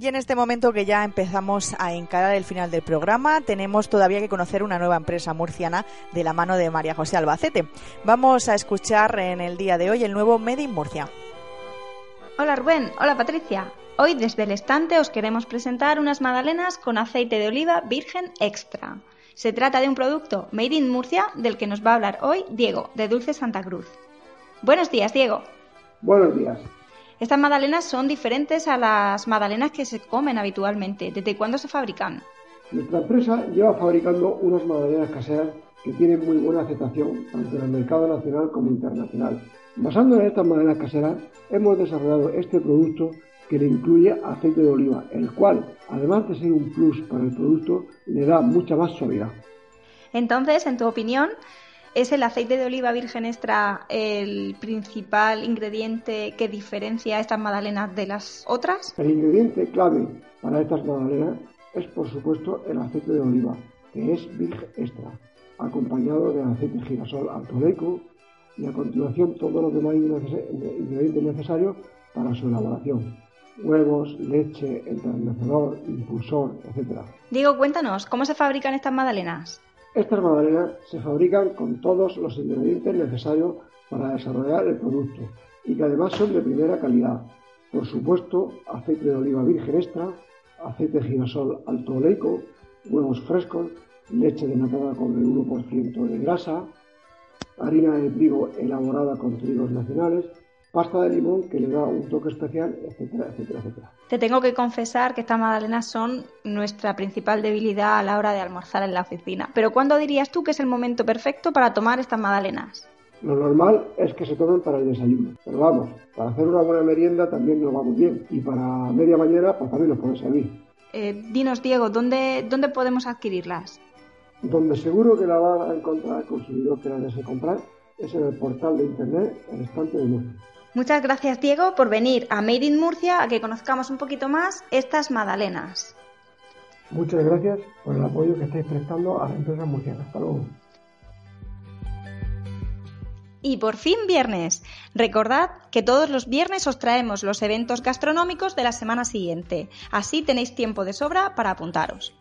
Y en este momento que ya empezamos a encarar el final del programa, tenemos todavía que conocer una nueva empresa murciana de la mano de María José Albacete. Vamos a escuchar en el día de hoy el nuevo Made in Murcia. Hola Rubén, hola Patricia. Hoy desde el estante os queremos presentar unas magdalenas con aceite de oliva virgen extra. Se trata de un producto Made in Murcia del que nos va a hablar hoy Diego, de Dulce Santa Cruz. Buenos días, Diego. Buenos días. Estas magdalenas son diferentes a las magdalenas que se comen habitualmente. ¿Desde cuándo se fabrican? Nuestra empresa lleva fabricando unas magdalenas caseras que tienen muy buena aceptación tanto en el mercado nacional como internacional. Basándonos en estas magdalenas caseras, hemos desarrollado este producto que le incluye aceite de oliva, el cual, además de ser un plus para el producto, le da mucha más suavidad. Entonces, en tu opinión, ¿Es el aceite de oliva virgen extra el principal ingrediente que diferencia a estas magdalenas de las otras? El ingrediente clave para estas magdalenas es, por supuesto, el aceite de oliva, que es virgen extra, acompañado de aceite de girasol altoleico y a continuación todos los demás ingredientes necesarios para su elaboración. Huevos, leche, enternecedor, impulsor, etc. Diego, cuéntanos, ¿cómo se fabrican estas magdalenas? Estas magdalenas se fabrican con todos los ingredientes necesarios para desarrollar el producto y que además son de primera calidad. Por supuesto, aceite de oliva virgen extra, aceite de girasol alto oleico, huevos frescos, leche denatada con el 1% de grasa, harina de trigo elaborada con trigos nacionales, pasta de limón que le da un toque especial, etcétera, etcétera, etcétera. Te tengo que confesar que estas magdalenas son nuestra principal debilidad a la hora de almorzar en la oficina. Pero ¿cuándo dirías tú que es el momento perfecto para tomar estas magdalenas? Lo normal es que se tomen para el desayuno. Pero vamos, para hacer una buena merienda también nos va muy bien. Y para media mañana, pues también nos puede servir. Eh, dinos, Diego, ¿dónde, ¿dónde podemos adquirirlas? Donde seguro que la va a encontrar el consumidor que la desee comprar es en el portal de internet El Estante de Murcia. Muchas gracias, Diego, por venir a Made in Murcia a que conozcamos un poquito más estas magdalenas. Muchas gracias por el apoyo que estáis prestando a la empresa murciana. Hasta luego. Y por fin viernes. Recordad que todos los viernes os traemos los eventos gastronómicos de la semana siguiente. Así tenéis tiempo de sobra para apuntaros.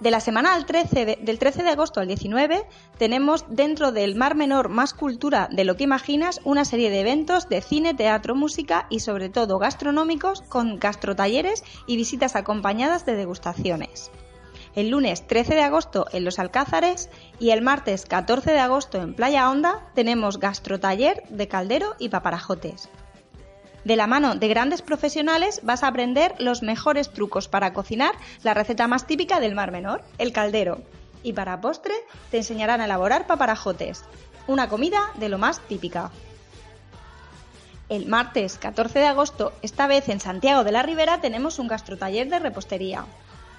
De la semana del 13 de, agosto al 19 tenemos dentro del Mar Menor Más Cultura de lo que imaginas una serie de eventos de cine, teatro, música y sobre todo gastronómicos con gastrotalleres y visitas acompañadas de degustaciones. El lunes 13 de agosto en Los Alcázares y el martes 14 de agosto en Playa Honda tenemos gastrotaller de caldero y paparajotes. De la mano de grandes profesionales vas a aprender los mejores trucos para cocinar la receta más típica del Mar Menor, el caldero. Y para postre te enseñarán a elaborar paparajotes, una comida de lo más típica. El martes 14 de agosto, esta vez en Santiago de la Ribera, tenemos un gastrotaller de repostería.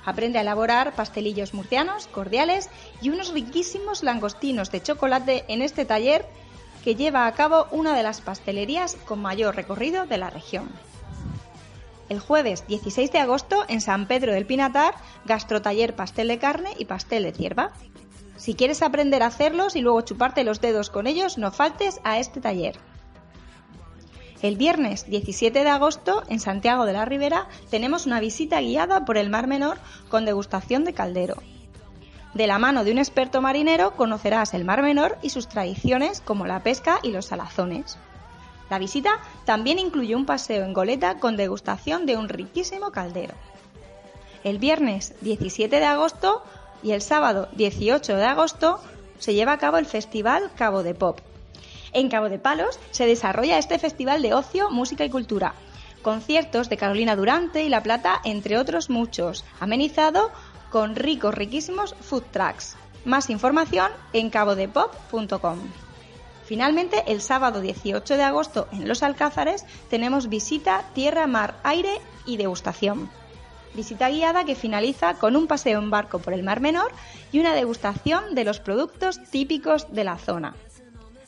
Aprende a elaborar pastelillos murcianos, cordiales y unos riquísimos langostinos de chocolate en este taller que lleva a cabo una de las pastelerías con mayor recorrido de la región. El jueves 16 de agosto en San Pedro del Pinatar, gastrotaller pastel de carne y pastel de cierva. Si quieres aprender a hacerlos y luego chuparte los dedos con ellos, no faltes a este taller. El viernes 17 de agosto, en Santiago de la Ribera, tenemos una visita guiada por el Mar Menor con degustación de caldero. De la mano de un experto marinero conocerás el Mar Menor y sus tradiciones como la pesca y los salazones. La visita también incluye un paseo en goleta con degustación de un riquísimo caldero. El viernes 17 de agosto y el sábado 18 de agosto se lleva a cabo el Festival Cabo de Pop. En Cabo de Palos se desarrolla este festival de ocio, música y cultura. Conciertos de Carolina Durante y La Plata, entre otros muchos, amenizado con ricos, riquísimos food trucks. Más información en cabodepop.com. Finalmente, el sábado 18 de agosto en Los Alcázares tenemos visita tierra, mar, aire y degustación. Visita guiada que finaliza con un paseo en barco por el Mar Menor y una degustación de los productos típicos de la zona.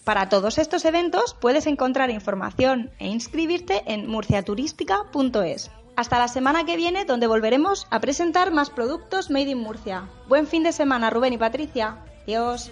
Para todos estos eventos puedes encontrar información e inscribirte en murciaturística.es. Hasta la semana que viene, donde volveremos a presentar más productos Made in Murcia. Buen fin de semana, Rubén y Patricia. Adiós.